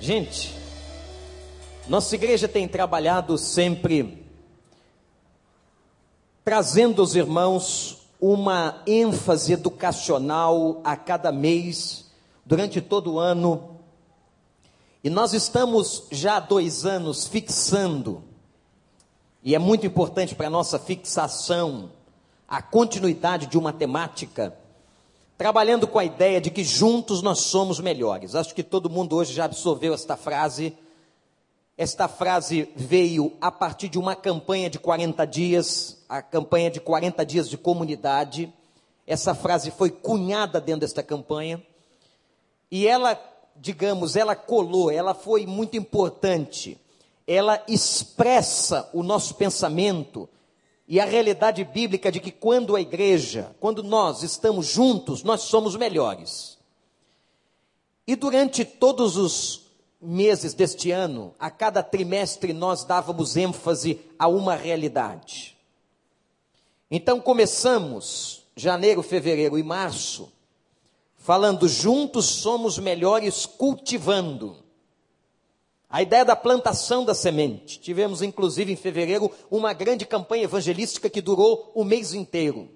Gente, nossa igreja tem trabalhado sempre trazendo aos irmãos uma ênfase educacional a cada mês, durante todo o ano. E nós estamos já há dois anos fixando, e é muito importante para a nossa fixação, a continuidade de uma temática trabalhando com a ideia de que juntos nós somos melhores. Acho que todo mundo hoje já absorveu esta frase. Esta frase veio a partir de uma campanha de 40 dias, a campanha de 40 dias de comunidade. Essa frase foi cunhada dentro desta campanha. E ela, digamos, ela colou, ela foi muito importante. Ela expressa o nosso pensamento e a realidade bíblica de que quando a igreja, quando nós estamos juntos, nós somos melhores. E durante todos os meses deste ano, a cada trimestre nós dávamos ênfase a uma realidade. Então começamos janeiro, fevereiro e março falando juntos somos melhores cultivando. A ideia da plantação da semente. Tivemos, inclusive, em fevereiro, uma grande campanha evangelística que durou o mês inteiro.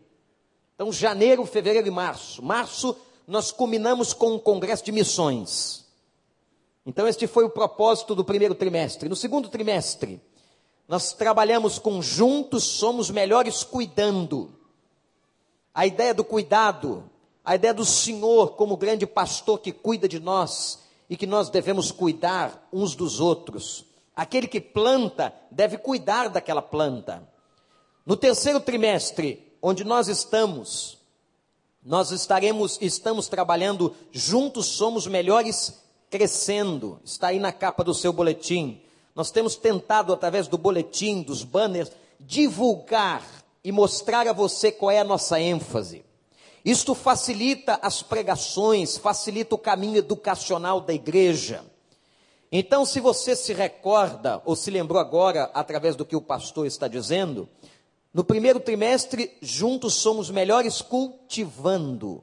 Então, janeiro, fevereiro e março. Março, nós culminamos com um congresso de missões. Então, este foi o propósito do primeiro trimestre. No segundo trimestre, nós trabalhamos com juntos somos melhores cuidando. A ideia do cuidado, a ideia do Senhor como grande pastor que cuida de nós e que nós devemos cuidar uns dos outros. Aquele que planta deve cuidar daquela planta. No terceiro trimestre, onde nós estamos, nós estaremos, estamos trabalhando juntos, somos melhores crescendo. Está aí na capa do seu boletim. Nós temos tentado, através do boletim, dos banners, divulgar e mostrar a você qual é a nossa ênfase. Isto facilita as pregações, facilita o caminho educacional da igreja. Então, se você se recorda, ou se lembrou agora, através do que o pastor está dizendo, no primeiro trimestre, juntos somos melhores cultivando.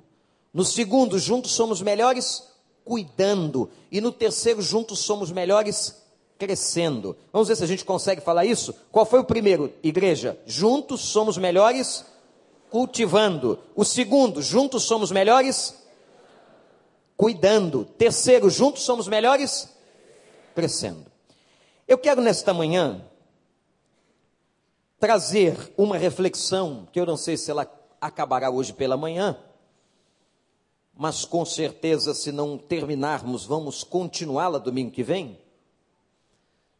No segundo, juntos somos melhores cuidando. E no terceiro, juntos somos melhores crescendo. Vamos ver se a gente consegue falar isso? Qual foi o primeiro, igreja? Juntos somos melhores cultivando. O segundo, juntos somos melhores cuidando. Terceiro, juntos somos melhores crescendo. Eu quero nesta manhã trazer uma reflexão que eu não sei se ela acabará hoje pela manhã, mas com certeza, se não terminarmos, vamos continuá-la domingo que vem.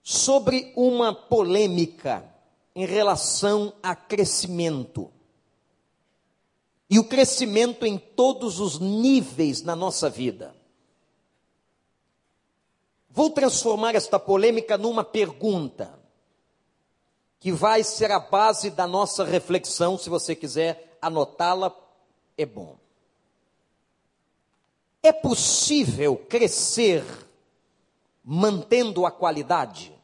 Sobre uma polêmica em relação a crescimento e o crescimento em todos os níveis na nossa vida. Vou transformar esta polêmica numa pergunta, que vai ser a base da nossa reflexão, se você quiser anotá-la, é bom. É possível crescer mantendo a qualidade?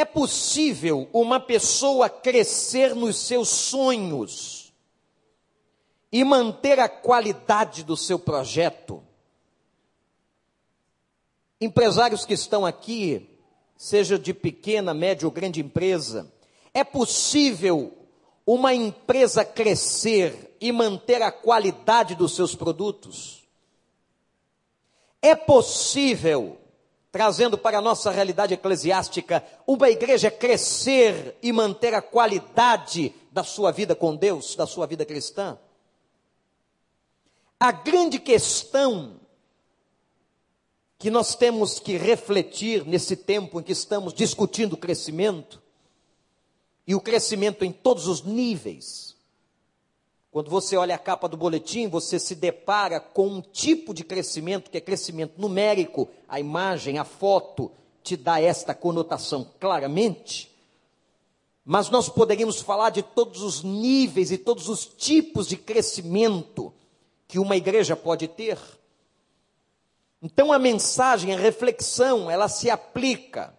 É possível uma pessoa crescer nos seus sonhos e manter a qualidade do seu projeto? Empresários que estão aqui, seja de pequena, média ou grande empresa, é possível uma empresa crescer e manter a qualidade dos seus produtos? É possível trazendo para a nossa realidade eclesiástica, uma igreja crescer e manter a qualidade da sua vida com Deus, da sua vida cristã. A grande questão que nós temos que refletir nesse tempo em que estamos discutindo o crescimento, e o crescimento em todos os níveis, quando você olha a capa do boletim, você se depara com um tipo de crescimento que é crescimento numérico, a imagem, a foto te dá esta conotação claramente. Mas nós poderíamos falar de todos os níveis e todos os tipos de crescimento que uma igreja pode ter. Então a mensagem, a reflexão, ela se aplica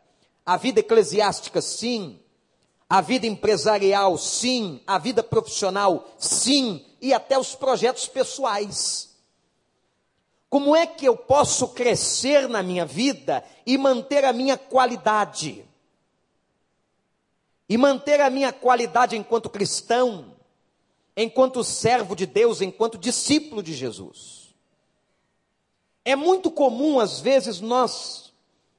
à vida eclesiástica, sim, a vida empresarial, sim. A vida profissional, sim. E até os projetos pessoais. Como é que eu posso crescer na minha vida e manter a minha qualidade? E manter a minha qualidade enquanto cristão, enquanto servo de Deus, enquanto discípulo de Jesus. É muito comum, às vezes, nós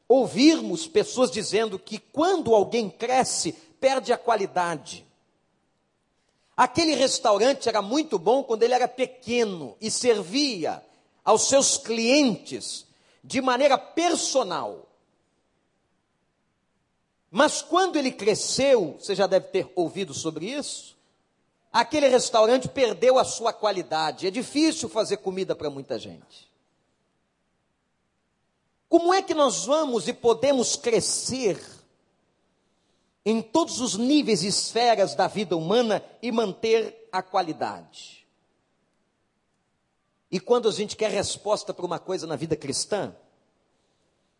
ouvirmos pessoas dizendo que quando alguém cresce, perde a qualidade. Aquele restaurante era muito bom quando ele era pequeno e servia aos seus clientes de maneira personal. Mas quando ele cresceu, você já deve ter ouvido sobre isso, aquele restaurante perdeu a sua qualidade. É difícil fazer comida para muita gente. Como é que nós vamos e podemos crescer em todos os níveis e esferas da vida humana e manter a qualidade? E quando a gente quer resposta para uma coisa na vida cristã,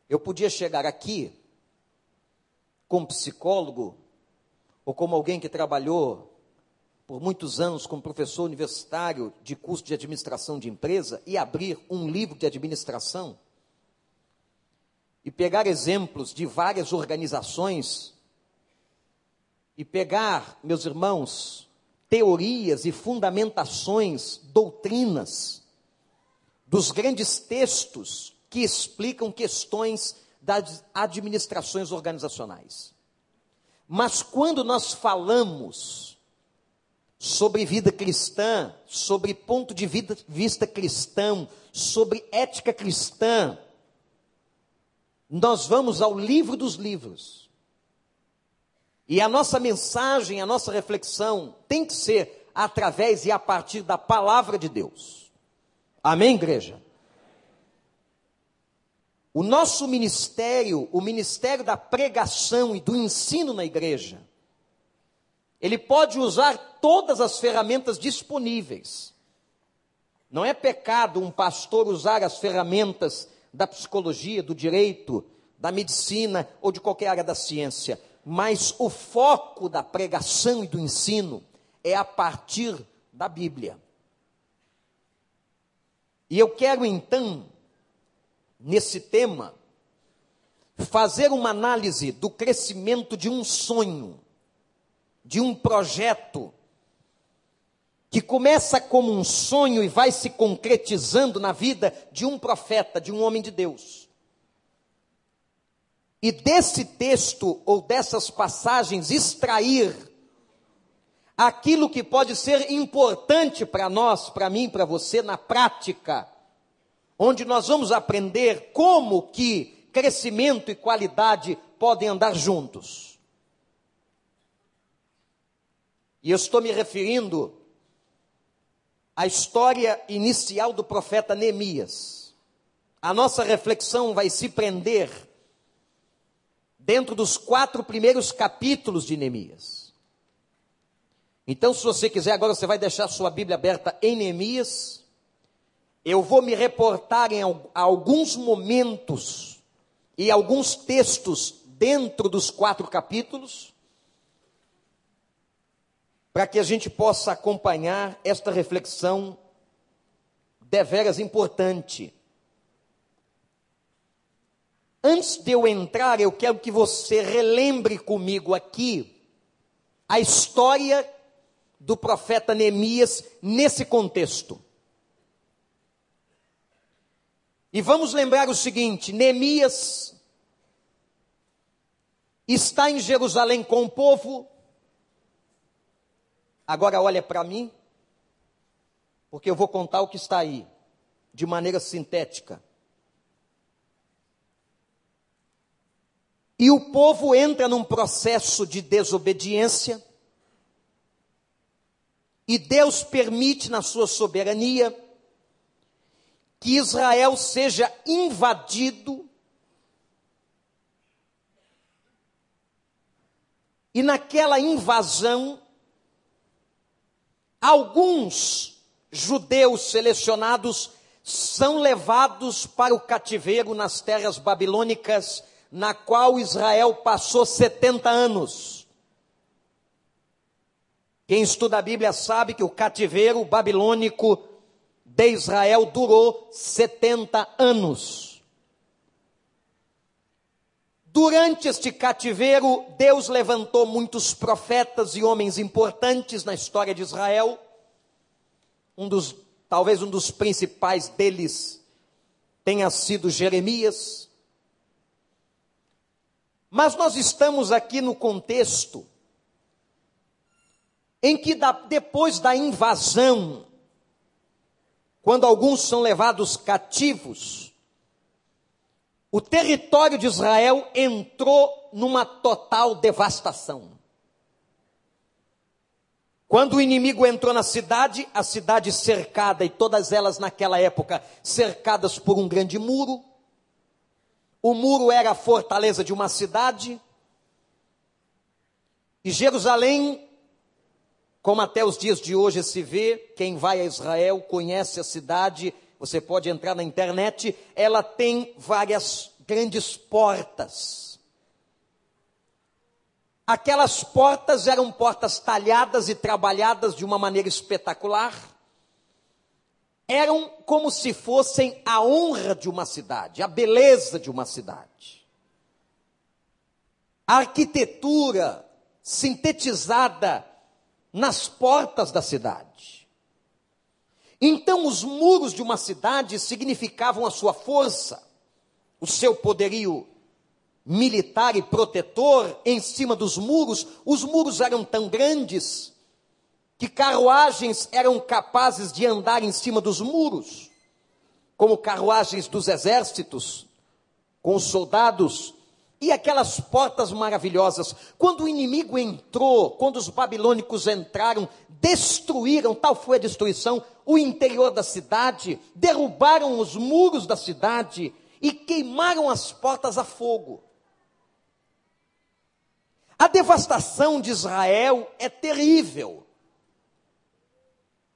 eu podia chegar aqui como psicólogo ou como alguém que trabalhou por muitos anos como professor universitário de curso de administração de empresa e abrir um livro de administração e pegar exemplos de várias organizações e pegar, meus irmãos, teorias e fundamentações, doutrinas dos grandes textos que explicam questões das administrações organizacionais. Mas quando nós falamos sobre vida cristã, sobre ponto de vista cristão, sobre ética cristã, nós vamos ao livro dos livros. E a nossa mensagem, a nossa reflexão tem que ser através e a partir da palavra de Deus. Amém, igreja? O nosso ministério, o ministério da pregação e do ensino na igreja, ele pode usar todas as ferramentas disponíveis. Não é pecado um pastor usar as ferramentas da psicologia, do direito, da medicina ou de qualquer área da ciência, mas o foco da pregação e do ensino é a partir da Bíblia. E eu quero então, nesse tema, fazer uma análise do crescimento de um sonho, de um projeto, que começa como um sonho e vai se concretizando na vida de um profeta, de um homem de Deus. E desse texto ou dessas passagens extrair aquilo que pode ser importante para nós, para mim, para você na prática, onde nós vamos aprender como que crescimento e qualidade podem andar juntos. E eu estou me referindo à história inicial do profeta Neemias. A nossa reflexão vai se prender dentro dos quatro primeiros capítulos de Neemias. Então, se você quiser, agora você vai deixar sua Bíblia aberta em Neemias. Eu vou me reportar em alguns momentos e alguns textos dentro dos quatro capítulos, para que a gente possa acompanhar esta reflexão deveras importante. Antes de eu entrar, eu quero que você relembre comigo aqui a história do profeta Neemias nesse contexto. E vamos lembrar o seguinte: Neemias está em Jerusalém com o povo. Agora olha para mim, porque eu vou contar o que está aí, de maneira sintética. E o povo entra num processo de desobediência e Deus permite, na sua soberania, que Israel seja invadido. E naquela invasão, alguns judeus selecionados são levados para o cativeiro nas terras babilônicas, na qual Israel passou 70 anos. Quem estuda a Bíblia sabe que o cativeiro babilônico de Israel durou 70 anos. Durante este cativeiro, Deus levantou muitos profetas e homens importantes na história de Israel. Um dos, talvez um dos principais deles tenha sido Jeremias. Mas nós estamos aqui no contexto em que depois da invasão, quando alguns são levados cativos, o território de Israel entrou numa total devastação. Quando o inimigo entrou na cidade, a cidade cercada, e todas elas naquela época cercadas por um grande muro, o muro era a fortaleza de uma cidade, e Jerusalém como até os dias de hoje se vê, quem vai a Israel conhece a cidade, você pode entrar na internet, ela tem várias grandes portas. Aquelas portas eram portas talhadas e trabalhadas de uma maneira espetacular. Eram como se fossem a honra de uma cidade, a beleza de uma cidade. A arquitetura sintetizada nas portas da cidade. Então, os muros de uma cidade significavam a sua força, o seu poderio militar e protetor em cima dos muros. Os muros eram tão grandes que carruagens eram capazes de andar em cima dos muros, como carruagens dos exércitos, com os soldados e aquelas portas maravilhosas. Quando o inimigo entrou, quando os babilônicos entraram, destruíram, tal foi a destruição, o interior da cidade, derrubaram os muros da cidade e queimaram as portas a fogo. A devastação de Israel é terrível.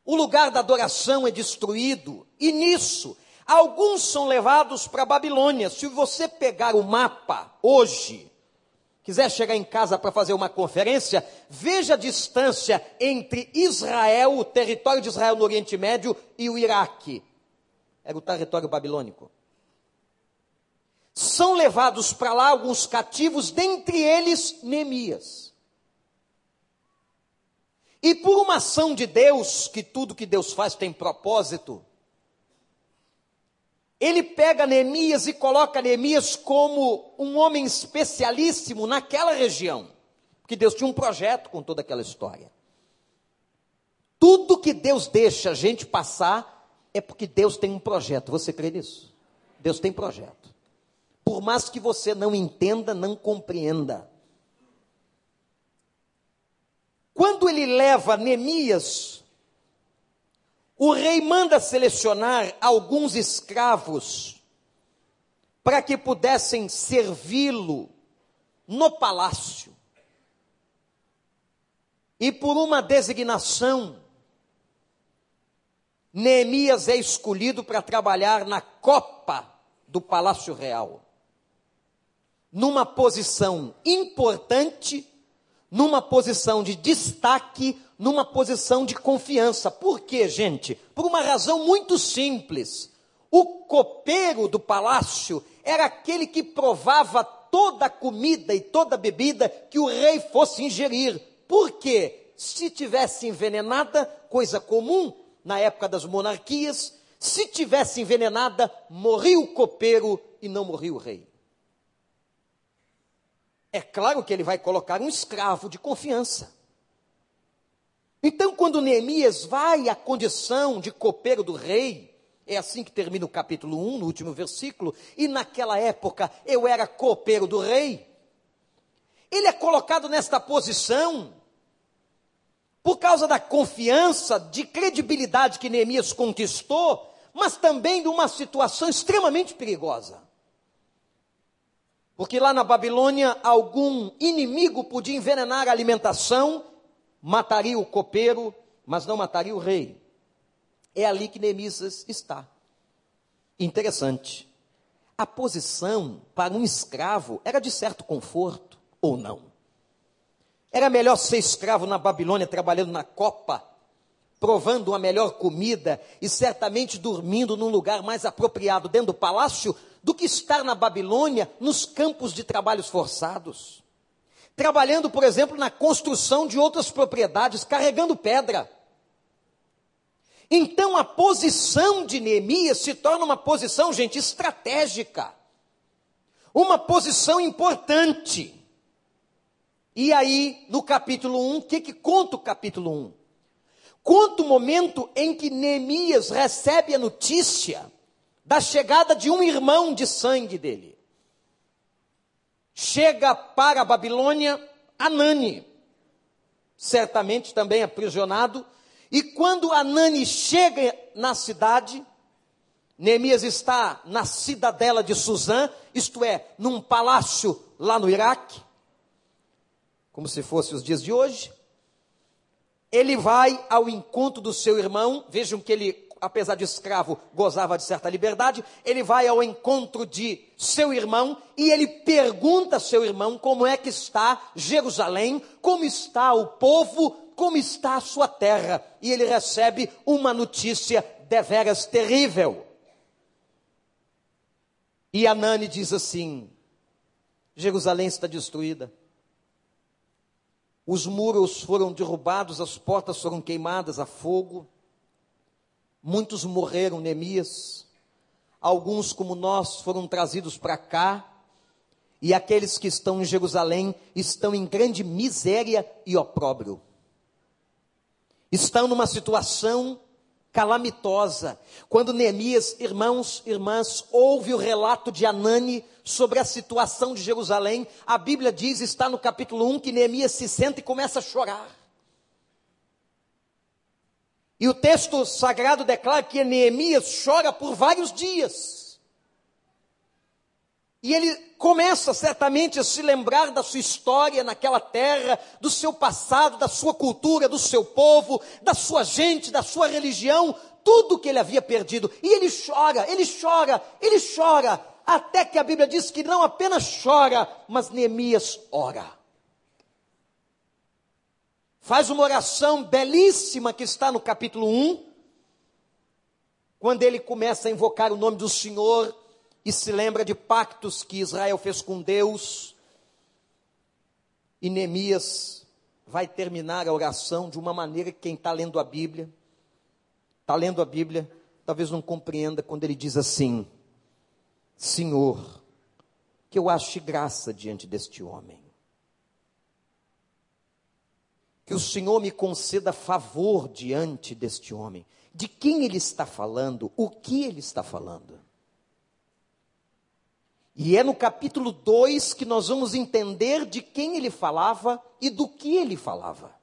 O lugar da adoração é destruído, e nisso Alguns são levados para a Babilônia. Se você pegar o mapa hoje, quiser chegar em casa para fazer uma conferência, veja a distância entre Israel, o território de Israel no Oriente Médio, e o Iraque. Era o território babilônico. São levados para lá alguns cativos, dentre eles Neemias. E por uma ação de Deus, que tudo que Deus faz tem propósito, ele pega Neemias e coloca Neemias como um homem especialíssimo naquela região. Porque Deus tinha um projeto com toda aquela história. Tudo que Deus deixa a gente passar é porque Deus tem um projeto. Você crê nisso? Deus tem projeto. Por mais que você não entenda, não compreenda. Quando ele leva Neemias o rei manda selecionar alguns escravos para que pudessem servi-lo no palácio. E por uma designação, Neemias é escolhido para trabalhar na copa do Palácio Real. Numa posição importante, numa posição de destaque, numa posição de confiança. Por quê, gente? Por uma razão muito simples. O copeiro do palácio era aquele que provava toda a comida e toda a bebida que o rei fosse ingerir. Por quê? Se tivesse envenenada, coisa comum na época das monarquias, se tivesse envenenada, morria o copeiro e não morria o rei. É claro que ele vai colocar um escravo de confiança. Então, quando Neemias vai à condição de copeiro do rei, é assim que termina o capítulo 1, no último versículo, e naquela época eu era copeiro do rei. Ele é colocado nesta posição por causa da confiança, de credibilidade que Neemias conquistou, mas também de uma situação extremamente perigosa. Porque lá na Babilônia, algum inimigo podia envenenar a alimentação mataria o copeiro, mas não mataria o rei. É ali que Neemias está. Interessante. A posição para um escravo era de certo conforto ou não? Era melhor ser escravo na Babilônia trabalhando na copa provando uma melhor comida e certamente dormindo num lugar mais apropriado dentro do palácio do que estar na Babilônia nos campos de trabalhos forçados. Trabalhando, por exemplo, na construção de outras propriedades, carregando pedra. Então a posição de Neemias se torna uma posição, gente, estratégica. Uma posição importante. E aí, no capítulo 1, o que, que conta o capítulo 1? Conta o momento em que Neemias recebe a notícia da chegada de um irmão de sangue dele. Chega para a Babilônia Anani, certamente também aprisionado, e quando Anani chega na cidade, Neemias está na cidadela de Suzã, isto é, num palácio lá no Iraque, como se fosse os dias de hoje. Ele vai ao encontro do seu irmão, vejam que ele apesar de escravo, gozava de certa liberdade, ele vai ao encontro de seu irmão e ele pergunta a seu irmão como é que está Jerusalém, como está o povo, como está a sua terra. E ele recebe uma notícia deveras terrível. E Anani diz assim: Jerusalém está destruída. Os muros foram derrubados, as portas foram queimadas a fogo Muitos morreram, Neemias. Alguns, como nós, foram trazidos para cá. E aqueles que estão em Jerusalém estão em grande miséria e opróbrio. Estão numa situação calamitosa. Quando Neemias, irmãos, irmãs, ouve o relato de Anani sobre a situação de Jerusalém, a Bíblia diz, está no capítulo 1, que Neemias se senta e começa a chorar. E o texto sagrado declara que Neemias chora por vários dias. E ele começa certamente a se lembrar da sua história naquela terra, do seu passado, da sua cultura, do seu povo, da sua gente, da sua religião, tudo que ele havia perdido. E ele chora, ele chora, ele chora, até que a Bíblia diz que não apenas chora, mas Neemias ora faz uma oração belíssima que está no capítulo 1, quando ele começa a invocar o nome do Senhor e se lembra de pactos que Israel fez com Deus. E Neemias vai terminar a oração de uma maneira que quem está lendo a Bíblia, está lendo a Bíblia, talvez não compreenda quando ele diz assim: Senhor, que eu ache graça diante deste homem que o Senhor me conceda favor diante deste homem. De quem ele está falando? O que ele está falando? E é no capítulo 2 que nós vamos entender de quem ele falava e do que ele falava.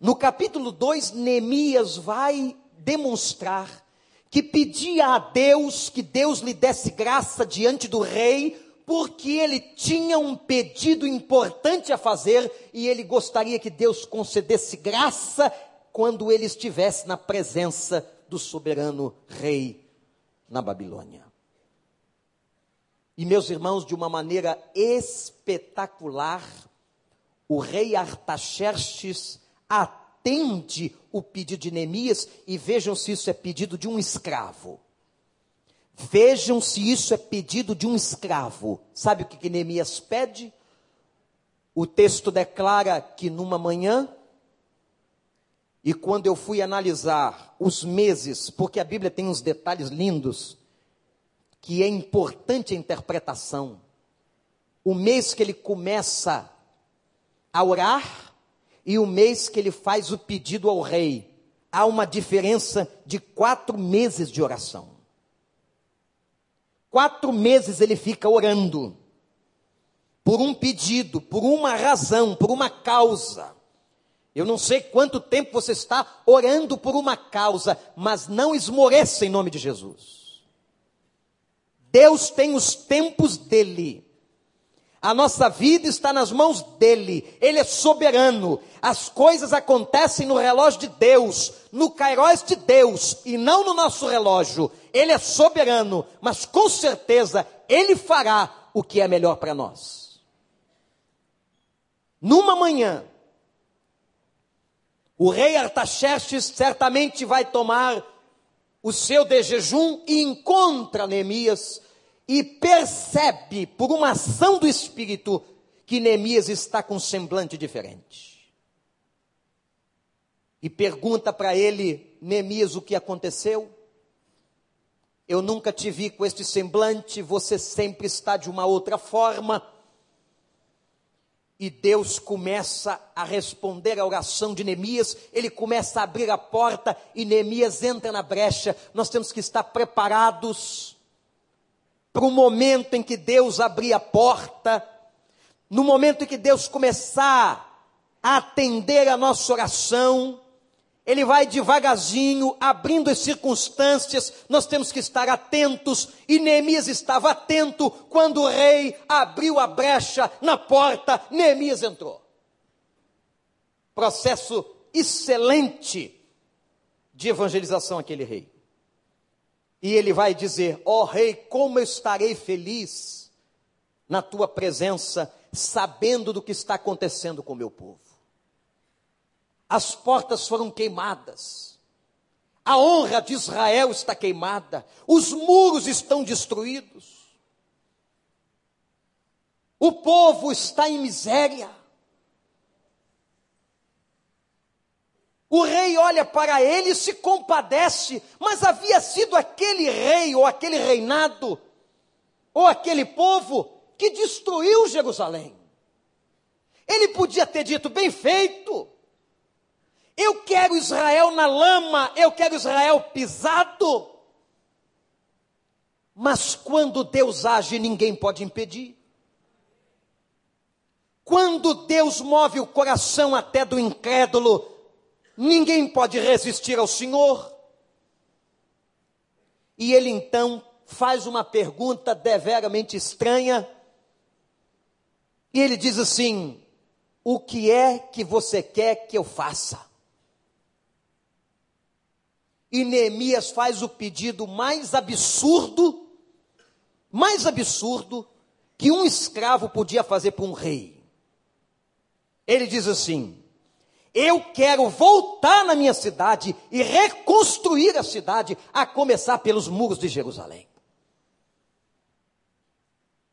No capítulo 2, Neemias vai demonstrar que pedia a Deus que Deus lhe desse graça diante do rei porque ele tinha um pedido importante a fazer e ele gostaria que Deus concedesse graça quando ele estivesse na presença do soberano rei na Babilônia. E meus irmãos, de uma maneira espetacular, o rei Artaxerxes atende o pedido de Neemias e vejam se isso é pedido de um escravo. Vejam se isso é pedido de um escravo. Sabe o que, que Neemias pede? O texto declara que numa manhã, e quando eu fui analisar os meses, porque a Bíblia tem uns detalhes lindos, que é importante a interpretação. O mês que ele começa a orar e o mês que ele faz o pedido ao rei. Há uma diferença de quatro meses de oração. Quatro meses ele fica orando, por um pedido, por uma razão, por uma causa. Eu não sei quanto tempo você está orando por uma causa, mas não esmoreça em nome de Jesus. Deus tem os tempos dele. A nossa vida está nas mãos dele. Ele é soberano. As coisas acontecem no relógio de Deus, no Kairos de Deus e não no nosso relógio. Ele é soberano, mas com certeza ele fará o que é melhor para nós. Numa manhã, O rei Artaxerxes certamente vai tomar o seu de jejum e encontra Neemias e percebe, por uma ação do Espírito, que Neemias está com um semblante diferente. E pergunta para ele, Neemias, o que aconteceu? Eu nunca te vi com este semblante, você sempre está de uma outra forma. E Deus começa a responder a oração de Neemias, ele começa a abrir a porta e Neemias entra na brecha. Nós temos que estar preparados para o momento em que Deus abrir a porta, no momento em que Deus começar a atender a nossa oração, ele vai devagarzinho, abrindo as circunstâncias, nós temos que estar atentos, e Neemias estava atento quando o rei abriu a brecha na porta, Neemias entrou. Processo excelente de evangelização aquele rei. E ele vai dizer: Ó oh, rei, como eu estarei feliz na tua presença, sabendo do que está acontecendo com o meu povo as portas foram queimadas, a honra de Israel está queimada, os muros estão destruídos, o povo está em miséria. O rei olha para ele e se compadece, mas havia sido aquele rei, ou aquele reinado, ou aquele povo que destruiu Jerusalém. Ele podia ter dito: bem feito, eu quero Israel na lama, eu quero Israel pisado. Mas quando Deus age, ninguém pode impedir. Quando Deus move o coração até do incrédulo, ninguém pode resistir ao Senhor. E ele então faz uma pergunta deveramente estranha. E ele diz assim: O que é que você quer que eu faça? E Neemias faz o pedido mais absurdo, mais absurdo, que um escravo podia fazer para um rei. Ele diz assim: Eu quero voltar na minha cidade e reconstruir a cidade, a começar pelos muros de Jerusalém.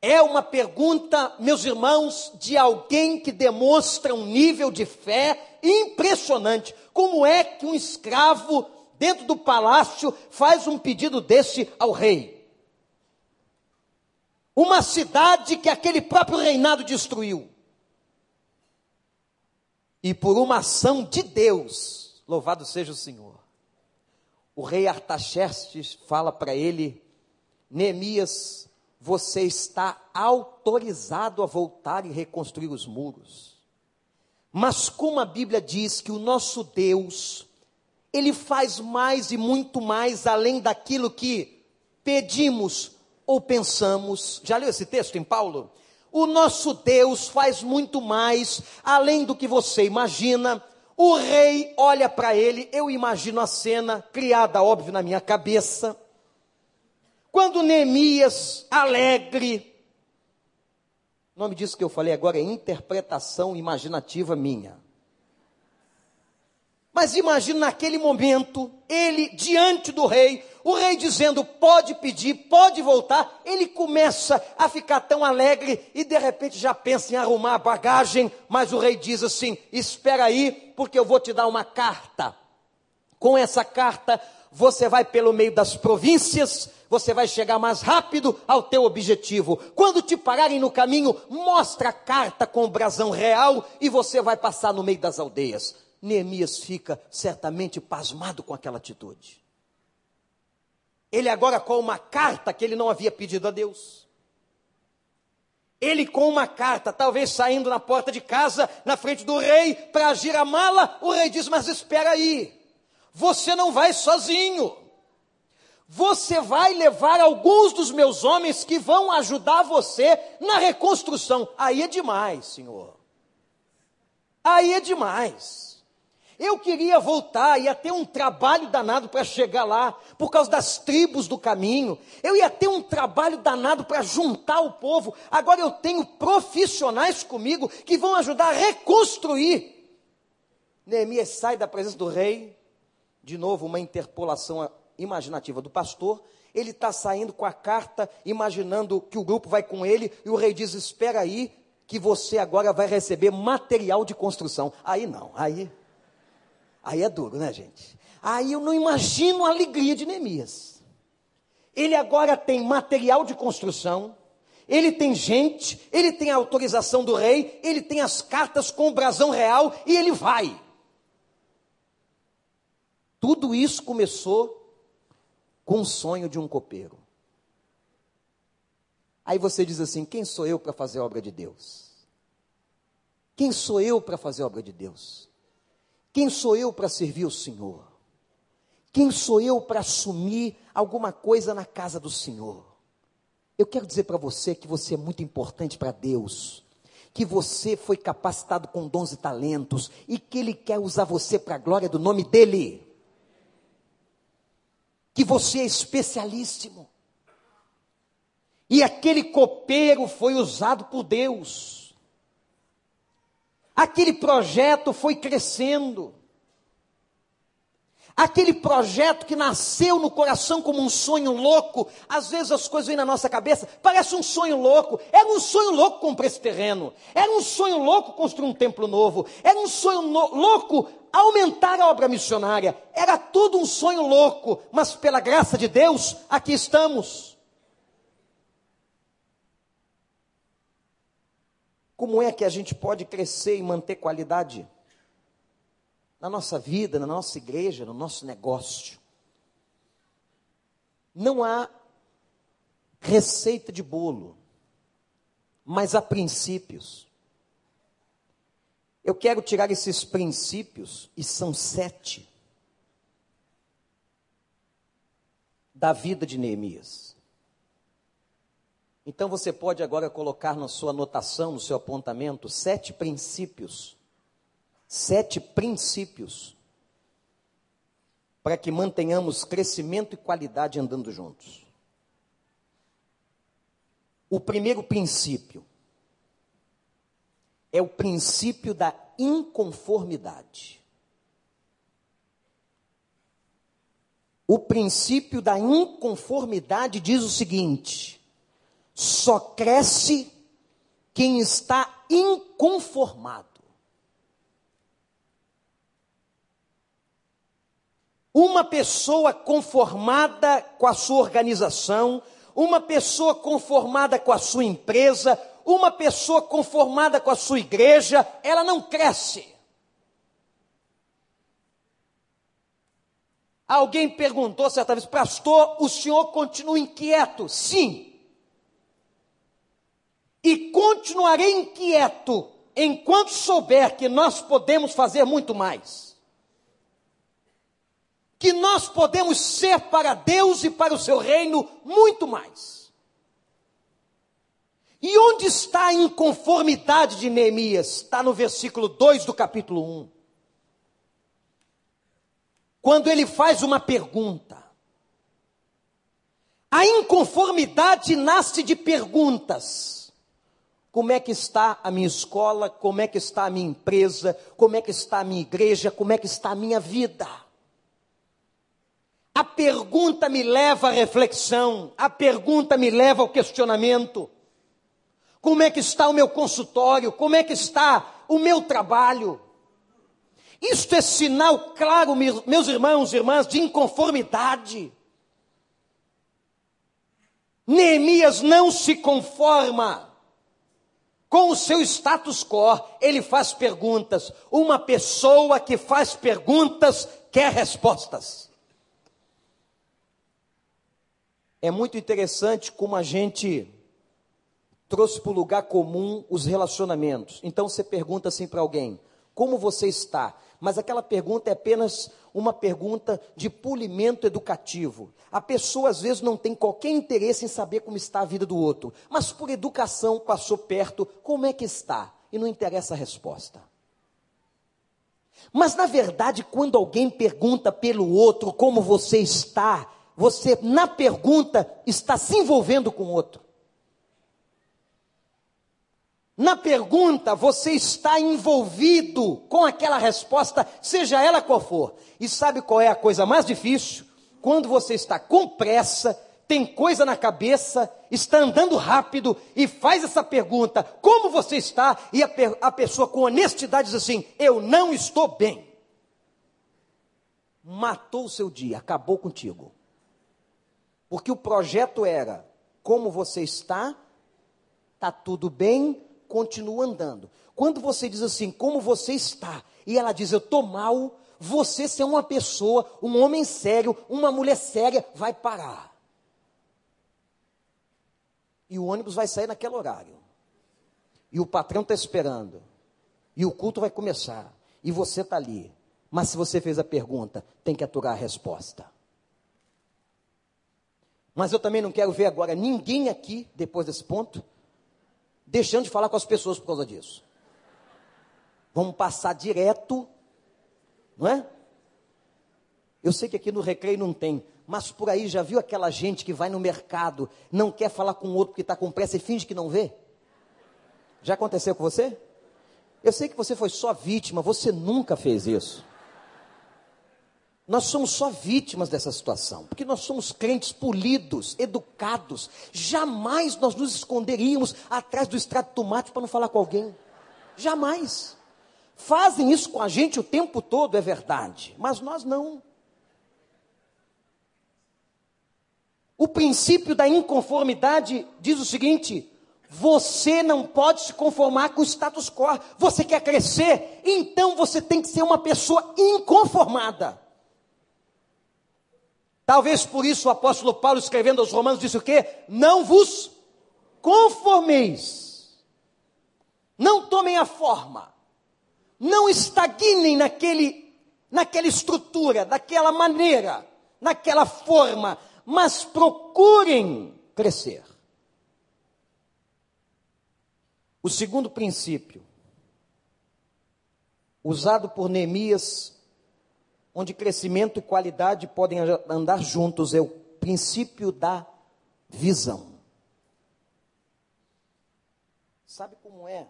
É uma pergunta, meus irmãos, de alguém que demonstra um nível de fé impressionante. Como é que um escravo dentro do palácio, faz um pedido desse ao rei. Uma cidade que aquele próprio reinado destruiu. E por uma ação de Deus, louvado seja o Senhor, o rei Artaxerxes fala para ele: Neemias, você está autorizado a voltar e reconstruir os muros. Mas como a Bíblia diz que o nosso Deus ele faz mais e muito mais além daquilo que pedimos ou pensamos. Já leu esse texto em Paulo? O nosso Deus faz muito mais além do que você imagina. O rei olha para ele, eu imagino a cena criada, óbvio, na minha cabeça. Quando Neemias, alegre, o nome disso que eu falei agora é interpretação imaginativa minha. Mas imagine naquele momento, ele diante do rei, o rei dizendo: pode pedir, pode voltar. Ele começa a ficar tão alegre e de repente já pensa em arrumar a bagagem. Mas o rei diz assim: espera aí, porque eu vou te dar uma carta. Com essa carta, você vai pelo meio das províncias, você vai chegar mais rápido ao teu objetivo. Quando te pararem no caminho, mostra a carta com o brasão real e você vai passar no meio das aldeias. Neemias fica certamente pasmado com aquela atitude. Ele agora com uma carta que ele não havia pedido a Deus. Ele com uma carta, talvez saindo na porta de casa, na frente do rei, para agir a mala, o rei diz: Mas espera aí, você não vai sozinho. Você vai levar alguns dos meus homens que vão ajudar você na reconstrução. Aí é demais, senhor. Aí é demais. Eu queria voltar, ia ter um trabalho danado para chegar lá, por causa das tribos do caminho. Eu ia ter um trabalho danado para juntar o povo. Agora eu tenho profissionais comigo que vão ajudar a reconstruir. Neemias sai da presença do rei, de novo, uma interpolação imaginativa do pastor. Ele está saindo com a carta, imaginando que o grupo vai com ele, e o rei diz: Espera aí, que você agora vai receber material de construção. Aí não, aí, aí é duro, né, gente? Aí eu não imagino a alegria de Neemias. Ele agora tem material de construção, ele tem gente, ele tem a autorização do rei, ele tem as cartas com o brasão real e ele vai. Tudo isso começou com o sonho de um copeiro. Aí você diz assim: quem sou eu para fazer a obra de Deus? Quem sou eu para fazer a obra de Deus? Quem sou eu para servir o Senhor? Quem sou eu para assumir alguma coisa na casa do Senhor? Eu quero dizer para você que você é muito importante para Deus, que você foi capacitado com dons e talentos e que Ele quer usar você para a glória do nome dEle que você é especialíssimo. E aquele copeiro foi usado por Deus. Aquele projeto foi crescendo. Aquele projeto que nasceu no coração como um sonho louco, às vezes as coisas vêm na nossa cabeça, parece um sonho louco. Era um sonho louco comprar esse terreno. Era um sonho louco construir um templo novo. Era um sonho louco aumentar a obra missionária. Era tudo um sonho louco, mas pela graça de Deus, aqui estamos. Como é que a gente pode crescer e manter qualidade? na nossa vida, na nossa igreja, no nosso negócio. Não há receita de bolo, mas há princípios. Eu quero tirar esses princípios, e são sete, da vida de Neemias. Então você pode agora colocar na sua anotação, no seu apontamento, sete princípios sete princípios para que mantenhamos crescimento e qualidade andando juntos. O primeiro princípio é o princípio da inconformidade. O princípio da inconformidade diz o seguinte: só cresce quem está inconformado. Uma pessoa conformada com a sua organização, uma pessoa conformada com a sua empresa, uma pessoa conformada com a sua igreja, ela não cresce. Alguém perguntou certa vez, pastor, o senhor continua inquieto? Sim. E continuarei inquieto enquanto souber que nós podemos fazer muito mais que nós podemos ser para Deus e para o seu reino muito mais. E onde está a inconformidade de Neemias? Está no versículo 2 do capítulo 1. Quando ele faz uma pergunta. A inconformidade nasce de perguntas. Como é que está a minha escola? Como é que está a minha empresa? Como é que está a minha igreja? Como é que está a minha vida? A pergunta me leva à reflexão, a pergunta me leva ao questionamento. Como é que está o meu consultório? Como é que está o meu trabalho? Isto é sinal claro, meus irmãos e irmãs, de inconformidade. Neemias não se conforma com o seu status quo, ele faz perguntas. Uma pessoa que faz perguntas quer respostas. É muito interessante como a gente trouxe para o lugar comum os relacionamentos. Então você pergunta assim para alguém: como você está? Mas aquela pergunta é apenas uma pergunta de polimento educativo. A pessoa às vezes não tem qualquer interesse em saber como está a vida do outro, mas por educação passou perto, como é que está? E não interessa a resposta. Mas na verdade, quando alguém pergunta pelo outro como você está, você, na pergunta, está se envolvendo com o outro. Na pergunta, você está envolvido com aquela resposta, seja ela qual for. E sabe qual é a coisa mais difícil? Quando você está com pressa, tem coisa na cabeça, está andando rápido e faz essa pergunta: como você está? E a, a pessoa com honestidade diz assim: eu não estou bem. Matou o seu dia, acabou contigo. Porque o projeto era: como você está? Está tudo bem? Continua andando. Quando você diz assim, como você está, e ela diz, eu estou mal, você ser uma pessoa, um homem sério, uma mulher séria, vai parar. E o ônibus vai sair naquele horário. E o patrão está esperando. E o culto vai começar. E você está ali. Mas se você fez a pergunta, tem que aturar a resposta. Mas eu também não quero ver agora ninguém aqui, depois desse ponto, deixando de falar com as pessoas por causa disso. Vamos passar direto, não é? Eu sei que aqui no recreio não tem, mas por aí já viu aquela gente que vai no mercado, não quer falar com o outro porque está com pressa e finge que não vê? Já aconteceu com você? Eu sei que você foi só vítima, você nunca fez isso. Nós somos só vítimas dessa situação, porque nós somos crentes polidos, educados. Jamais nós nos esconderíamos atrás do extrato tomate para não falar com alguém. Jamais. Fazem isso com a gente o tempo todo, é verdade, mas nós não. O princípio da inconformidade diz o seguinte: você não pode se conformar com o status quo. Você quer crescer, então você tem que ser uma pessoa inconformada. Talvez por isso o apóstolo Paulo, escrevendo aos Romanos, disse o quê? Não vos conformeis. Não tomem a forma. Não estagnem naquele, naquela estrutura, daquela maneira, naquela forma, mas procurem crescer. O segundo princípio, usado por Neemias onde crescimento e qualidade podem andar juntos, é o princípio da visão. Sabe como é?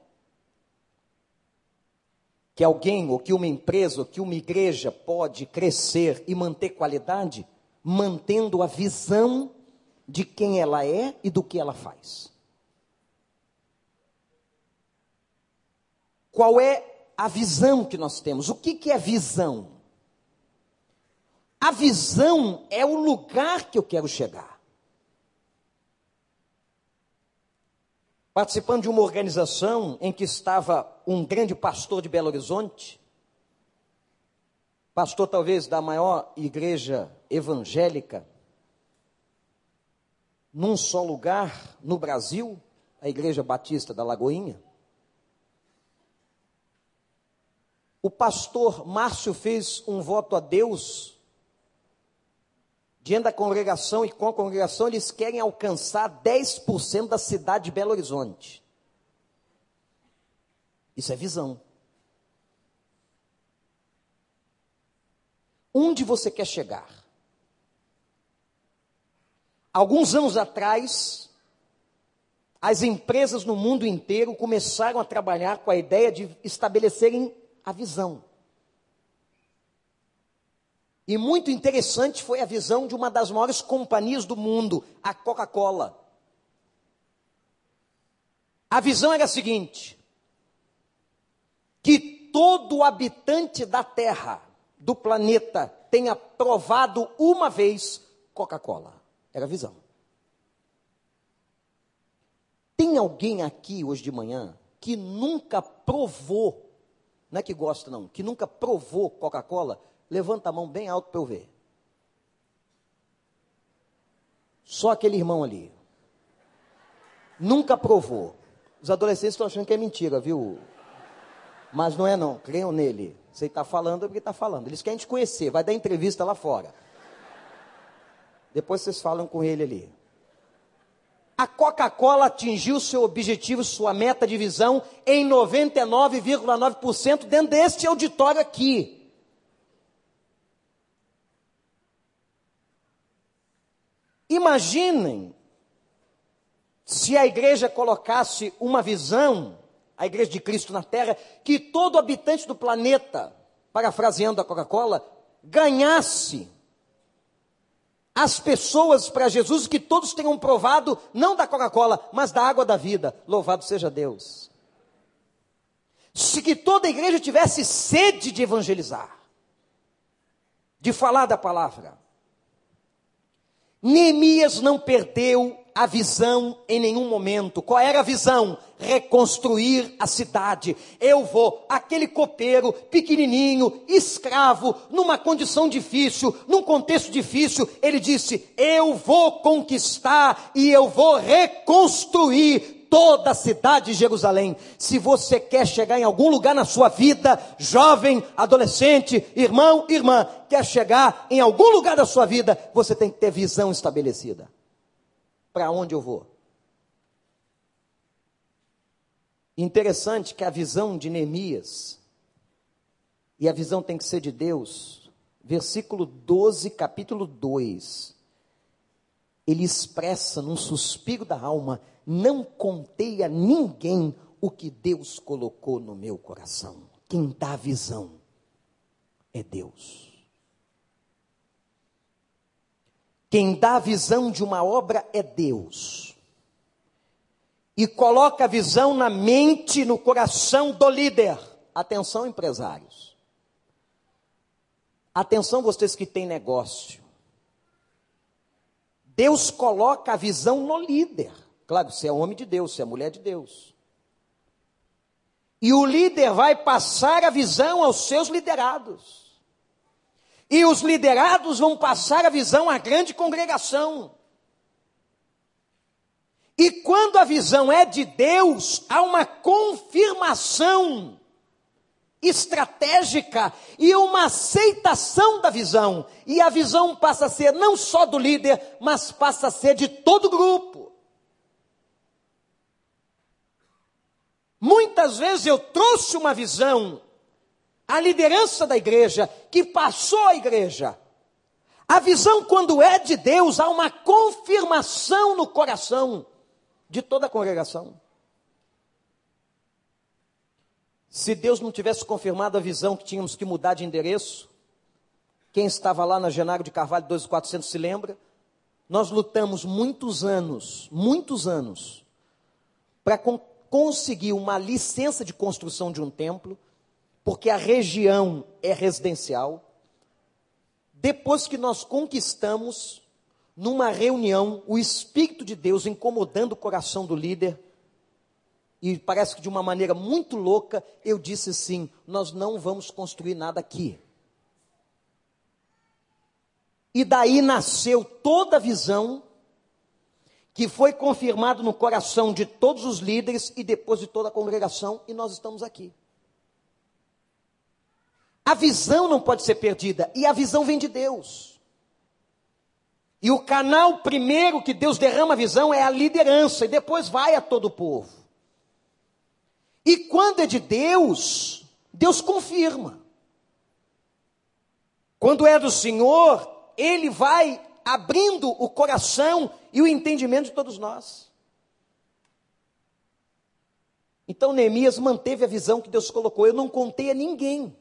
Que alguém, ou que uma empresa, ou que uma igreja pode crescer e manter qualidade? Mantendo a visão de quem ela é e do que ela faz. Qual é a visão que nós temos? O que, que é visão? A visão é o lugar que eu quero chegar. Participando de uma organização em que estava um grande pastor de Belo Horizonte, pastor talvez da maior igreja evangélica, num só lugar no Brasil, a Igreja Batista da Lagoinha. O pastor Márcio fez um voto a Deus diante da congregação e com a congregação, eles querem alcançar 10% da cidade de Belo Horizonte. Isso é visão. Onde você quer chegar? Alguns anos atrás, as empresas no mundo inteiro começaram a trabalhar com a ideia de estabelecerem a visão. E muito interessante foi a visão de uma das maiores companhias do mundo, a Coca-Cola. A visão era a seguinte: que todo habitante da Terra, do planeta, tenha provado uma vez Coca-Cola. Era a visão. Tem alguém aqui hoje de manhã que nunca provou, não é que gosta não, que nunca provou Coca-Cola? Levanta a mão bem alto para eu ver. Só aquele irmão ali. Nunca provou. Os adolescentes estão achando que é mentira, viu? Mas não é não, creiam nele. Você está falando é porque está falando. Eles querem te conhecer, vai dar entrevista lá fora. Depois vocês falam com ele ali. A Coca-Cola atingiu seu objetivo, sua meta de visão em 99,9% dentro deste auditório aqui. Imaginem se a igreja colocasse uma visão a igreja de Cristo na terra, que todo habitante do planeta, parafraseando a Coca-Cola, ganhasse as pessoas para Jesus, que todos tenham provado, não da Coca-Cola, mas da água da vida. Louvado seja Deus. Se que toda a igreja tivesse sede de evangelizar, de falar da palavra. Neemias não perdeu a visão em nenhum momento. Qual era a visão? Reconstruir a cidade. Eu vou, aquele copeiro, pequenininho, escravo, numa condição difícil, num contexto difícil, ele disse: Eu vou conquistar e eu vou reconstruir toda a cidade de Jerusalém. Se você quer chegar em algum lugar na sua vida, jovem, adolescente, irmão, irmã, quer chegar em algum lugar da sua vida, você tem que ter visão estabelecida. Para onde eu vou? Interessante que a visão de Neemias, e a visão tem que ser de Deus, versículo 12, capítulo 2, ele expressa num suspiro da alma não contei a ninguém o que Deus colocou no meu coração. Quem dá visão é Deus. Quem dá a visão de uma obra é Deus. E coloca a visão na mente, no coração do líder. Atenção, empresários. Atenção, vocês que têm negócio. Deus coloca a visão no líder. Claro, você é homem de Deus, você é mulher de Deus. E o líder vai passar a visão aos seus liderados. E os liderados vão passar a visão à grande congregação. E quando a visão é de Deus, há uma confirmação estratégica e uma aceitação da visão. E a visão passa a ser não só do líder, mas passa a ser de todo o grupo. Muitas vezes eu trouxe uma visão à liderança da igreja que passou a igreja. A visão, quando é de Deus, há uma confirmação no coração de toda a congregação. Se Deus não tivesse confirmado a visão que tínhamos que mudar de endereço, quem estava lá na Genário de Carvalho 2400 se lembra? Nós lutamos muitos anos, muitos anos, para conseguir uma licença de construção de um templo, porque a região é residencial. Depois que nós conquistamos, numa reunião, o Espírito de Deus incomodando o coração do líder, e parece que de uma maneira muito louca, eu disse assim: nós não vamos construir nada aqui. E daí nasceu toda a visão que foi confirmado no coração de todos os líderes e depois de toda a congregação, e nós estamos aqui. A visão não pode ser perdida, e a visão vem de Deus. E o canal primeiro que Deus derrama a visão é a liderança, e depois vai a todo o povo. E quando é de Deus, Deus confirma. Quando é do Senhor, Ele vai abrindo o coração e o entendimento de todos nós. Então Neemias manteve a visão que Deus colocou. Eu não contei a ninguém.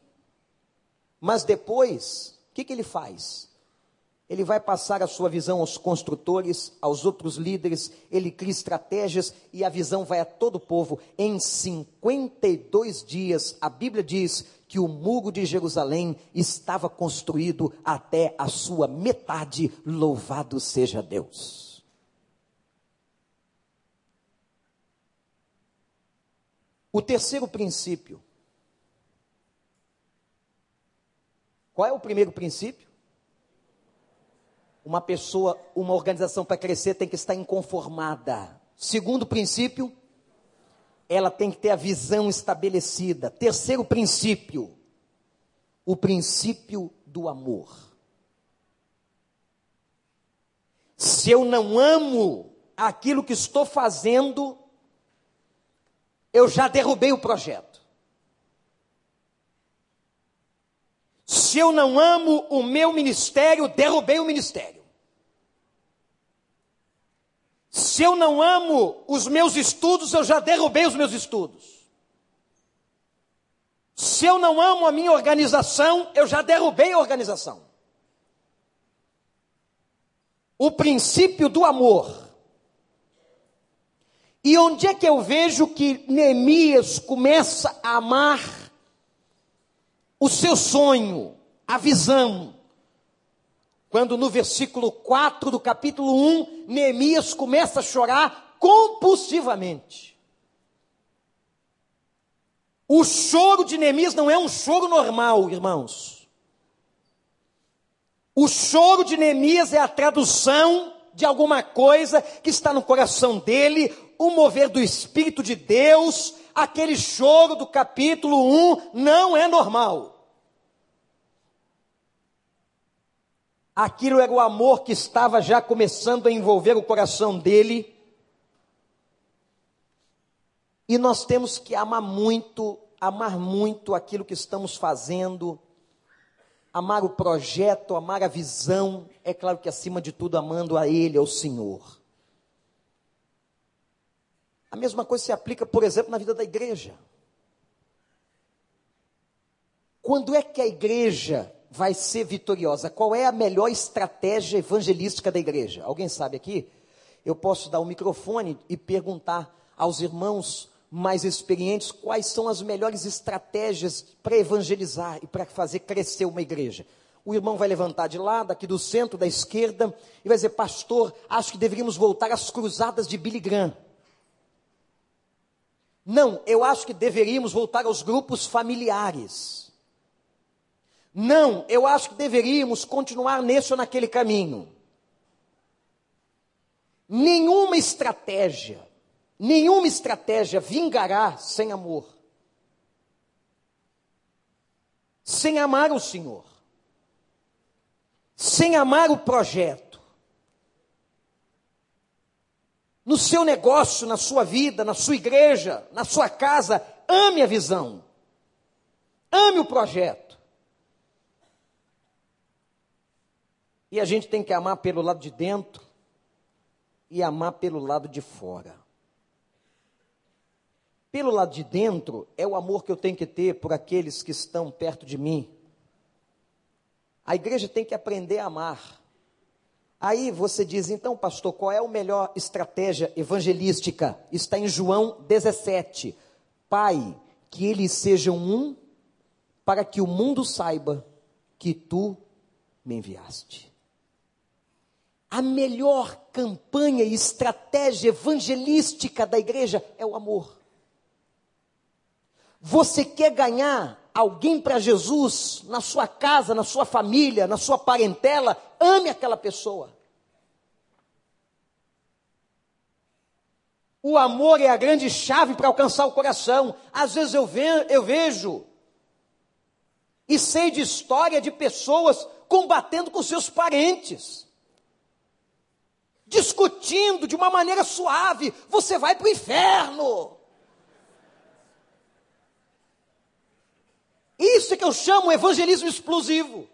Mas depois, o que, que ele faz? Ele vai passar a sua visão aos construtores, aos outros líderes, ele cria estratégias e a visão vai a todo o povo. Em 52 dias, a Bíblia diz que o muro de Jerusalém estava construído até a sua metade. Louvado seja Deus. O terceiro princípio. Qual é o primeiro princípio? Uma pessoa, uma organização para crescer tem que estar inconformada. Segundo princípio, ela tem que ter a visão estabelecida. Terceiro princípio, o princípio do amor. Se eu não amo aquilo que estou fazendo, eu já derrubei o projeto. Se eu não amo o meu ministério, derrubei o ministério. Se eu não amo os meus estudos, eu já derrubei os meus estudos. Se eu não amo a minha organização, eu já derrubei a organização. O princípio do amor. E onde é que eu vejo que Neemias começa a amar o seu sonho, a visão? Quando no versículo 4 do capítulo 1, Neemias começa a chorar compulsivamente. O choro de Neemias não é um choro normal, irmãos. O choro de Neemias é a tradução de alguma coisa que está no coração dele, o mover do Espírito de Deus, aquele choro do capítulo 1 não é normal. Aquilo era o amor que estava já começando a envolver o coração dele. E nós temos que amar muito amar muito aquilo que estamos fazendo, amar o projeto, amar a visão, é claro que acima de tudo amando a Ele, ao Senhor. A mesma coisa se aplica, por exemplo, na vida da igreja. Quando é que a igreja vai ser vitoriosa? Qual é a melhor estratégia evangelística da igreja? Alguém sabe aqui? Eu posso dar o microfone e perguntar aos irmãos mais experientes, quais são as melhores estratégias para evangelizar e para fazer crescer uma igreja. O irmão vai levantar de lá, daqui do centro, da esquerda, e vai dizer, pastor, acho que deveríamos voltar às cruzadas de Billy Graham. Não, eu acho que deveríamos voltar aos grupos familiares. Não, eu acho que deveríamos continuar nesse ou naquele caminho. Nenhuma estratégia Nenhuma estratégia vingará sem amor. Sem amar o Senhor. Sem amar o projeto. No seu negócio, na sua vida, na sua igreja, na sua casa, ame a visão. Ame o projeto. E a gente tem que amar pelo lado de dentro e amar pelo lado de fora. Pelo lado de dentro, é o amor que eu tenho que ter por aqueles que estão perto de mim. A igreja tem que aprender a amar. Aí você diz, então, pastor, qual é a melhor estratégia evangelística? Está em João 17. Pai, que eles sejam um, para que o mundo saiba que tu me enviaste. A melhor campanha e estratégia evangelística da igreja é o amor. Você quer ganhar alguém para Jesus na sua casa, na sua família, na sua parentela? Ame aquela pessoa. O amor é a grande chave para alcançar o coração. Às vezes eu, ve eu vejo e sei de história de pessoas combatendo com seus parentes, discutindo de uma maneira suave: você vai para o inferno. Isso é que eu chamo evangelismo explosivo.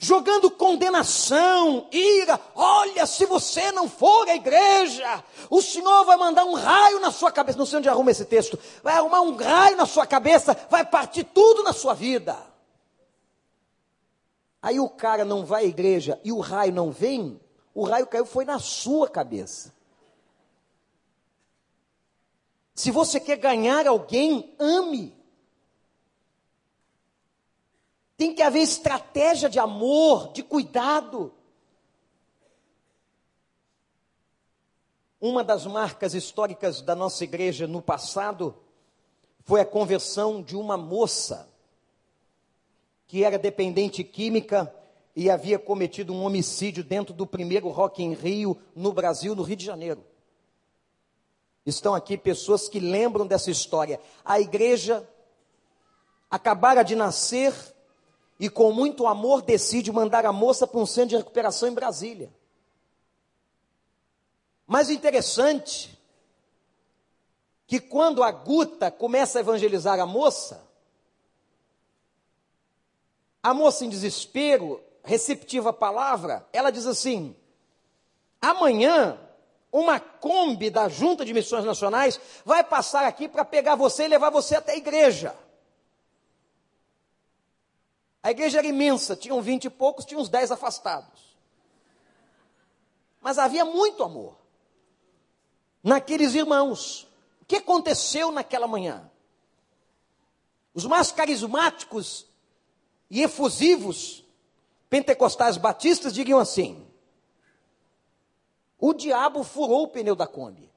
Jogando condenação, ira. Olha, se você não for à igreja, o Senhor vai mandar um raio na sua cabeça. Não sei onde arruma esse texto. Vai arrumar um raio na sua cabeça, vai partir tudo na sua vida. Aí o cara não vai à igreja e o raio não vem, o raio caiu foi na sua cabeça. Se você quer ganhar alguém, ame. Tem que haver estratégia de amor, de cuidado. Uma das marcas históricas da nossa igreja no passado foi a conversão de uma moça que era dependente química e havia cometido um homicídio dentro do primeiro Rock in Rio no Brasil, no Rio de Janeiro. Estão aqui pessoas que lembram dessa história. A igreja acabara de nascer e, com muito amor, decide mandar a moça para um centro de recuperação em Brasília. Mas interessante que quando a Guta começa a evangelizar a moça, a moça em desespero, receptiva à palavra, ela diz assim: amanhã uma Kombi da Junta de Missões Nacionais vai passar aqui para pegar você e levar você até a igreja. A igreja era imensa, tinham vinte e poucos, tinha uns dez afastados. Mas havia muito amor naqueles irmãos. O que aconteceu naquela manhã? Os mais carismáticos e efusivos pentecostais batistas diziam assim: o diabo furou o pneu da Kombi.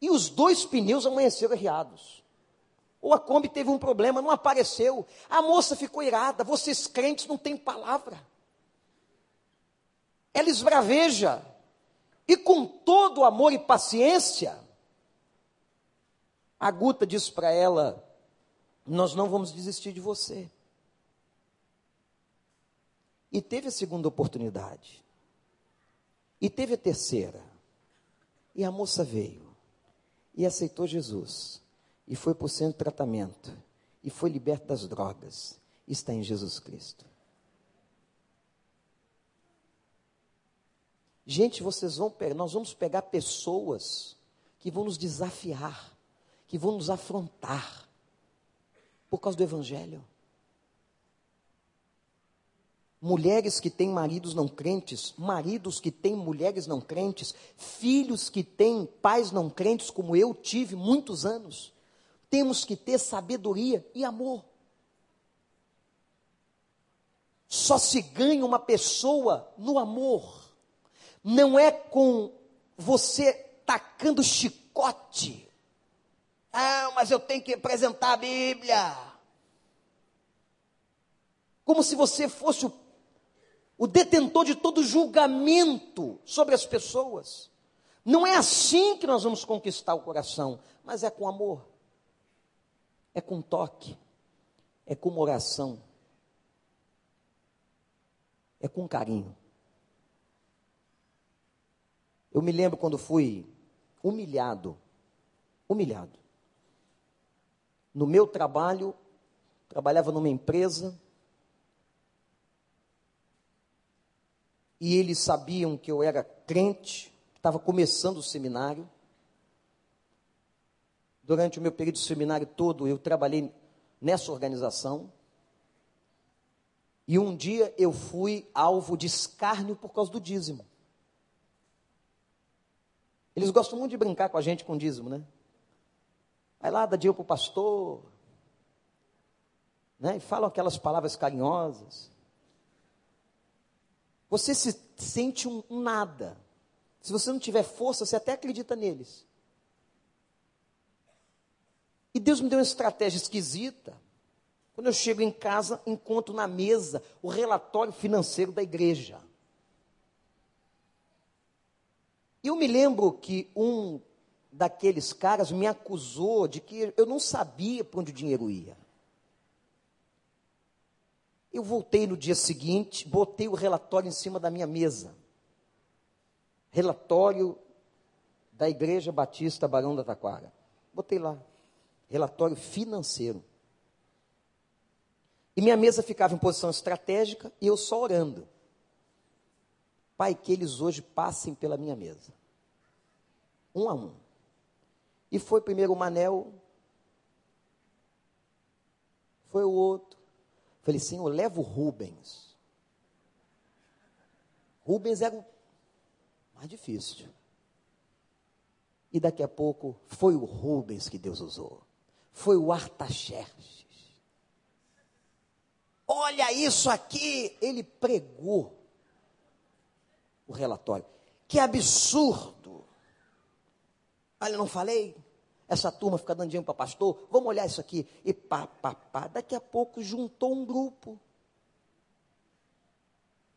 E os dois pneus amanheceram arriados. Ou a Kombi teve um problema, não apareceu. A moça ficou irada. Vocês crentes não têm palavra. Ela esbraveja. E com todo amor e paciência, a Guta diz para ela: Nós não vamos desistir de você. E teve a segunda oportunidade. E teve a terceira. E a moça veio e aceitou Jesus. E foi o centro de tratamento. E foi liberta das drogas. Está em Jesus Cristo. Gente, vocês vão nós vamos pegar pessoas que vão nos desafiar, que vão nos afrontar por causa do Evangelho mulheres que têm maridos não crentes, maridos que têm mulheres não crentes, filhos que têm pais não crentes, como eu tive muitos anos. Temos que ter sabedoria e amor. Só se ganha uma pessoa no amor, não é com você tacando chicote. Ah, mas eu tenho que apresentar a Bíblia. Como se você fosse o o detentor de todo julgamento sobre as pessoas. Não é assim que nós vamos conquistar o coração, mas é com amor, é com toque, é com oração, é com carinho. Eu me lembro quando fui humilhado, humilhado. No meu trabalho, trabalhava numa empresa, e eles sabiam que eu era crente, estava começando o seminário. Durante o meu período de seminário todo, eu trabalhei nessa organização. E um dia eu fui alvo de escárnio por causa do dízimo. Eles gostam muito de brincar com a gente com dízimo, né? Vai lá, dá dinheiro para o pastor. Né? E falam aquelas palavras carinhosas. Você se sente um, nada. Se você não tiver força, você até acredita neles. E Deus me deu uma estratégia esquisita. Quando eu chego em casa, encontro na mesa o relatório financeiro da igreja. E eu me lembro que um daqueles caras me acusou de que eu não sabia para onde o dinheiro ia. Eu voltei no dia seguinte, botei o relatório em cima da minha mesa. Relatório da Igreja Batista Barão da Taquara. Botei lá. Relatório financeiro. E minha mesa ficava em posição estratégica e eu só orando. Pai, que eles hoje passem pela minha mesa. Um a um. E foi primeiro o Manel, foi o outro, Falei, Senhor, leva o Rubens. Rubens era o mais difícil. E daqui a pouco foi o Rubens que Deus usou. Foi o Artaxerxes. Olha isso aqui. Ele pregou o relatório. Que absurdo. Olha, não falei? Essa turma fica dando dinheiro para pastor, vamos olhar isso aqui. E pá, pá, pá. Daqui a pouco juntou um grupo.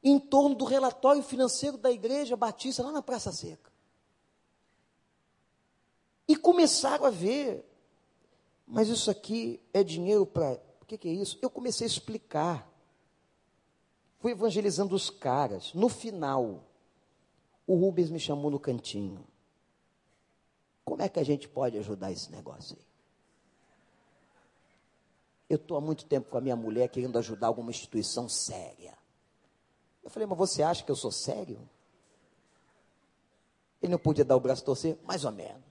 Em torno do relatório financeiro da igreja batista, lá na Praça Seca. E começaram a ver. Mas isso aqui é dinheiro para. O que, que é isso? Eu comecei a explicar. Fui evangelizando os caras. No final, o Rubens me chamou no cantinho. Como é que a gente pode ajudar esse negócio aí? Eu estou há muito tempo com a minha mulher querendo ajudar alguma instituição séria. Eu falei, mas você acha que eu sou sério? Ele não podia dar o braço a torcer? Mais ou menos.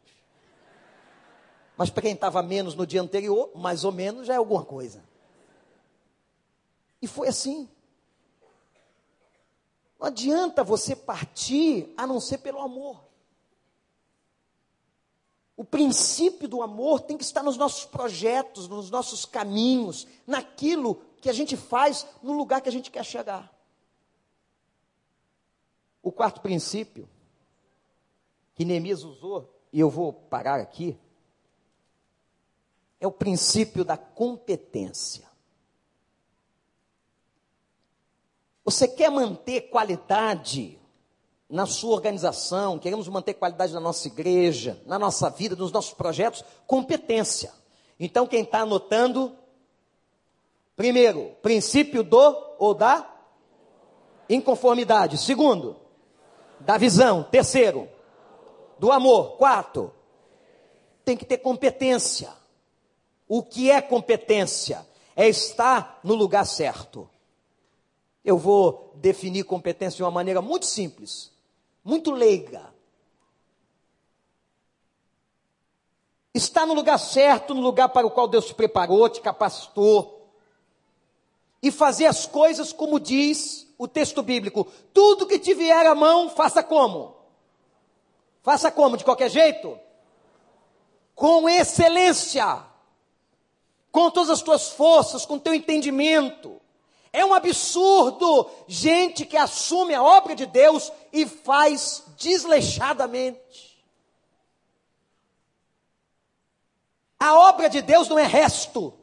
Mas para quem estava menos no dia anterior, mais ou menos já é alguma coisa. E foi assim. Não adianta você partir a não ser pelo amor. O princípio do amor tem que estar nos nossos projetos, nos nossos caminhos, naquilo que a gente faz, no lugar que a gente quer chegar. O quarto princípio que Neemias usou, e eu vou parar aqui, é o princípio da competência. Você quer manter qualidade na sua organização, queremos manter qualidade na nossa igreja, na nossa vida, nos nossos projetos, competência. Então, quem está anotando, primeiro, princípio do ou da inconformidade. Segundo, da visão. Terceiro, do amor. Quarto, tem que ter competência. O que é competência? É estar no lugar certo. Eu vou definir competência de uma maneira muito simples, muito leiga. Está no lugar certo, no lugar para o qual Deus te preparou, te capacitou. E fazer as coisas como diz o texto bíblico. Tudo que te vier à mão, faça como? Faça como? De qualquer jeito? Com excelência. Com todas as tuas forças, com teu entendimento. É um absurdo gente que assume a obra de Deus e faz desleixadamente. A obra de Deus não é resto.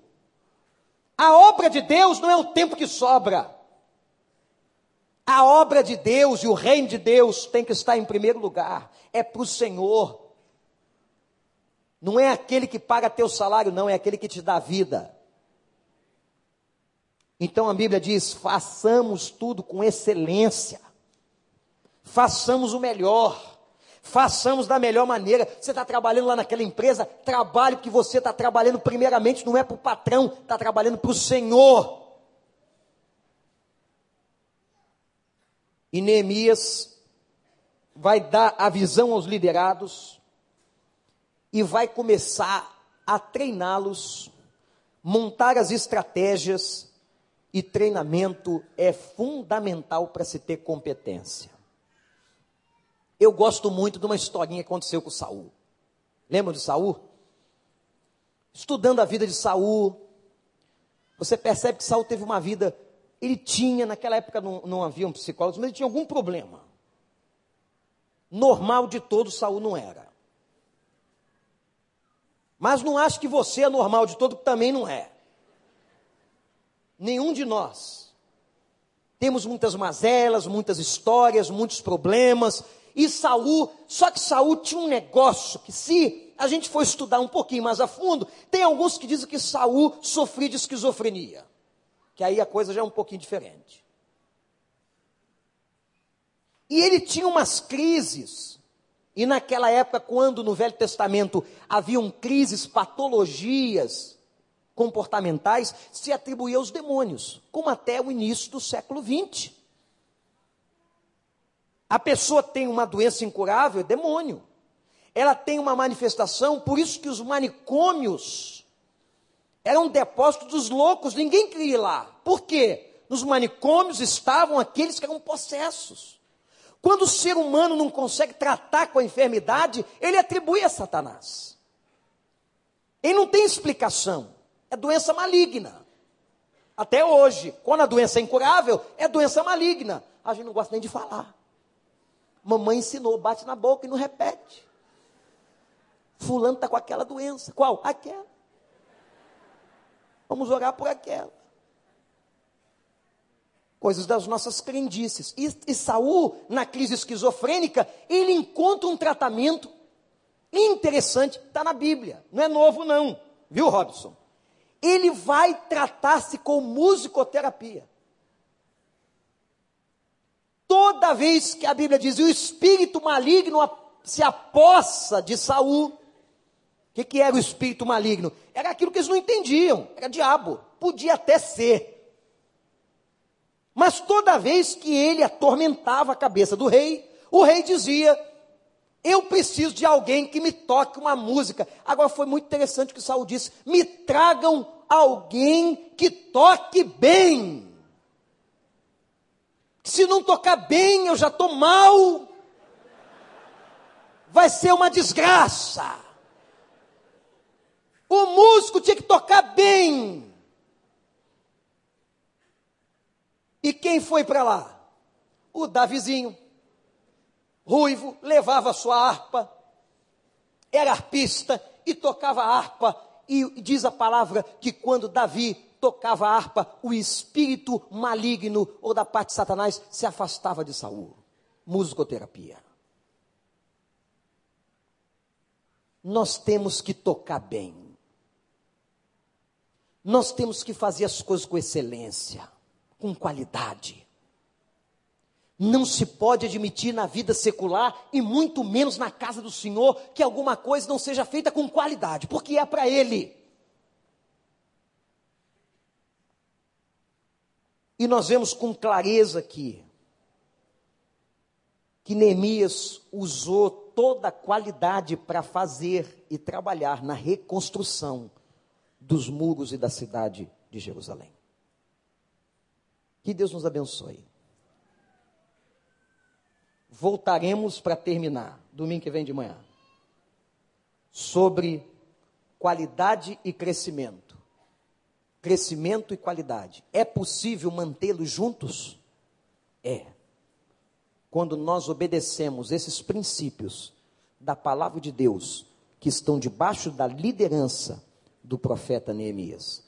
A obra de Deus não é o tempo que sobra. A obra de Deus e o reino de Deus tem que estar em primeiro lugar. É para o Senhor. Não é aquele que paga teu salário, não, é aquele que te dá vida. Então a Bíblia diz: façamos tudo com excelência, façamos o melhor, façamos da melhor maneira. Você está trabalhando lá naquela empresa, trabalhe porque você está trabalhando primeiramente, não é para o patrão, está trabalhando para o Senhor. E Neemias vai dar a visão aos liderados e vai começar a treiná-los, montar as estratégias e treinamento é fundamental para se ter competência. Eu gosto muito de uma historinha que aconteceu com Saul. Lembram de Saul? Estudando a vida de Saul, você percebe que Saul teve uma vida. Ele tinha, naquela época não, não havia um psicólogo, mas ele tinha algum problema. Normal de todo Saul não era. Mas não acho que você é normal de todo, que também não é. Nenhum de nós. Temos muitas mazelas, muitas histórias, muitos problemas. E Saul, só que Saul tinha um negócio que se a gente for estudar um pouquinho mais a fundo, tem alguns que dizem que Saul sofria de esquizofrenia. Que aí a coisa já é um pouquinho diferente. E ele tinha umas crises. E naquela época, quando no Velho Testamento haviam crises, patologias, comportamentais se atribuía aos demônios, como até o início do século XX. A pessoa tem uma doença incurável, é demônio. Ela tem uma manifestação, por isso que os manicômios eram depósitos dos loucos, ninguém queria ir lá. Por quê? Nos manicômios estavam aqueles que eram possessos. Quando o ser humano não consegue tratar com a enfermidade, ele atribui a Satanás. Ele não tem explicação é doença maligna. Até hoje, quando a doença é incurável, é doença maligna. A gente não gosta nem de falar. Mamãe ensinou, bate na boca e não repete. Fulano está com aquela doença. Qual? Aquela. Vamos orar por aquela. Coisas das nossas crendices. E, e Saul, na crise esquizofrênica, ele encontra um tratamento interessante, está na Bíblia. Não é novo, não. Viu, Robson? Ele vai tratar-se com musicoterapia. Toda vez que a Bíblia diz o espírito maligno se apossa de Saul, o que, que era o espírito maligno? Era aquilo que eles não entendiam, era diabo, podia até ser. Mas toda vez que ele atormentava a cabeça do rei, o rei dizia: Eu preciso de alguém que me toque uma música. Agora foi muito interessante o que Saul disse: me tragam alguém que toque bem. Se não tocar bem, eu já estou mal. Vai ser uma desgraça. O músico tinha que tocar bem. E quem foi para lá? O Davizinho. Ruivo, levava sua harpa, era arpista e tocava harpa. E diz a palavra que quando Davi tocava a harpa, o espírito maligno ou da parte de Satanás se afastava de Saul. Musicoterapia. Nós temos que tocar bem. Nós temos que fazer as coisas com excelência, com qualidade. Não se pode admitir na vida secular e muito menos na casa do Senhor que alguma coisa não seja feita com qualidade, porque é para Ele. E nós vemos com clareza aqui que Neemias usou toda a qualidade para fazer e trabalhar na reconstrução dos muros e da cidade de Jerusalém. Que Deus nos abençoe. Voltaremos para terminar, domingo que vem de manhã, sobre qualidade e crescimento. Crescimento e qualidade. É possível mantê-los juntos? É. Quando nós obedecemos esses princípios da palavra de Deus, que estão debaixo da liderança do profeta Neemias.